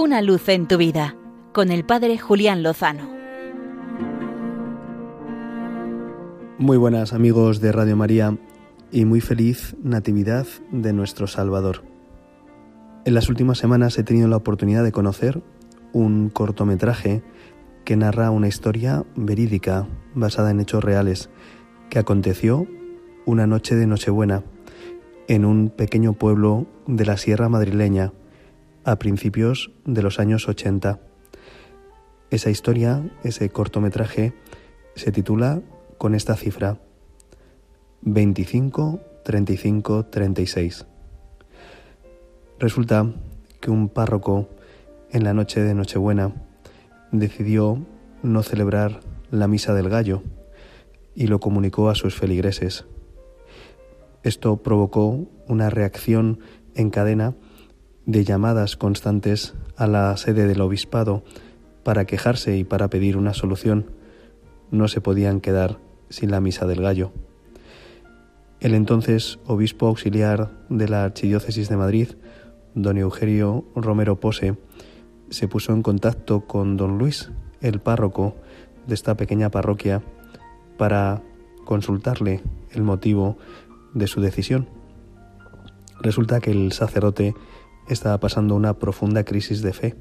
Una luz en tu vida con el Padre Julián Lozano. Muy buenas amigos de Radio María y muy feliz Natividad de nuestro Salvador. En las últimas semanas he tenido la oportunidad de conocer un cortometraje que narra una historia verídica basada en hechos reales que aconteció una noche de Nochebuena en un pequeño pueblo de la Sierra madrileña a principios de los años 80. Esa historia, ese cortometraje, se titula con esta cifra 25, 35, 36. Resulta que un párroco en la noche de Nochebuena decidió no celebrar la misa del gallo y lo comunicó a sus feligreses. Esto provocó una reacción en cadena de llamadas constantes a la sede del obispado para quejarse y para pedir una solución. No se podían quedar sin la misa del gallo. El entonces obispo auxiliar de la Archidiócesis de Madrid, don Eugenio Romero Pose, se puso en contacto con don Luis, el párroco de esta pequeña parroquia, para consultarle el motivo de su decisión. Resulta que el sacerdote estaba pasando una profunda crisis de fe.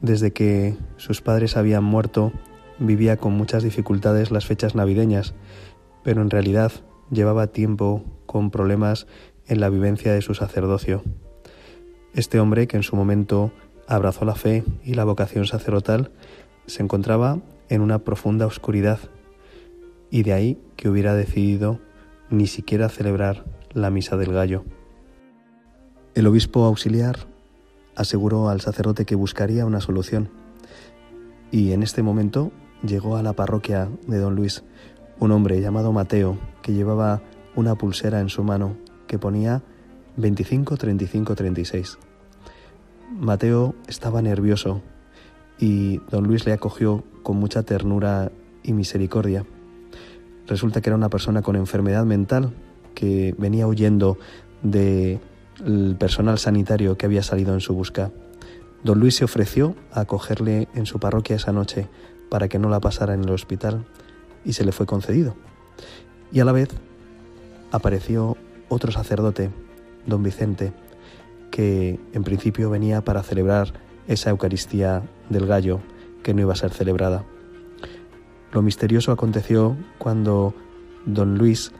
Desde que sus padres habían muerto, vivía con muchas dificultades las fechas navideñas, pero en realidad llevaba tiempo con problemas en la vivencia de su sacerdocio. Este hombre, que en su momento abrazó la fe y la vocación sacerdotal, se encontraba en una profunda oscuridad, y de ahí que hubiera decidido ni siquiera celebrar la misa del gallo. El obispo auxiliar aseguró al sacerdote que buscaría una solución, y en este momento llegó a la parroquia de don Luis un hombre llamado Mateo que llevaba una pulsera en su mano que ponía 25, 35, 36. Mateo estaba nervioso y don Luis le acogió con mucha ternura y misericordia. Resulta que era una persona con enfermedad mental que venía huyendo del personal sanitario que había salido en su busca. Don Luis se ofreció a acogerle en su parroquia esa noche para que no la pasara en el hospital y se le fue concedido. Y a la vez apareció otro sacerdote, don Vicente, que en principio venía para celebrar esa Eucaristía del gallo que no iba a ser celebrada. Lo misterioso aconteció cuando don Luis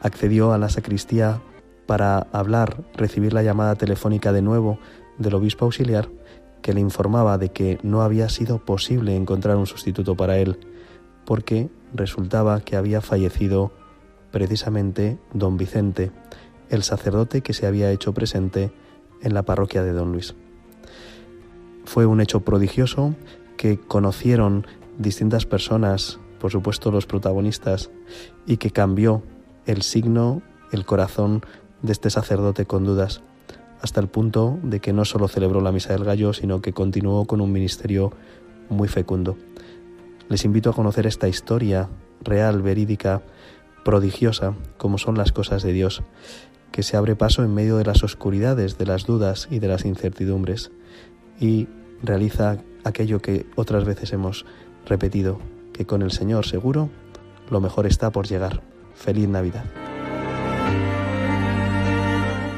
accedió a la sacristía para hablar, recibir la llamada telefónica de nuevo del obispo auxiliar, que le informaba de que no había sido posible encontrar un sustituto para él, porque resultaba que había fallecido precisamente don Vicente, el sacerdote que se había hecho presente en la parroquia de don Luis. Fue un hecho prodigioso que conocieron distintas personas, por supuesto los protagonistas, y que cambió el signo, el corazón de este sacerdote con dudas, hasta el punto de que no solo celebró la Misa del Gallo, sino que continuó con un ministerio muy fecundo. Les invito a conocer esta historia real, verídica, prodigiosa, como son las cosas de Dios, que se abre paso en medio de las oscuridades, de las dudas y de las incertidumbres, y realiza aquello que otras veces hemos repetido, que con el Señor seguro lo mejor está por llegar. Feliz Navidad.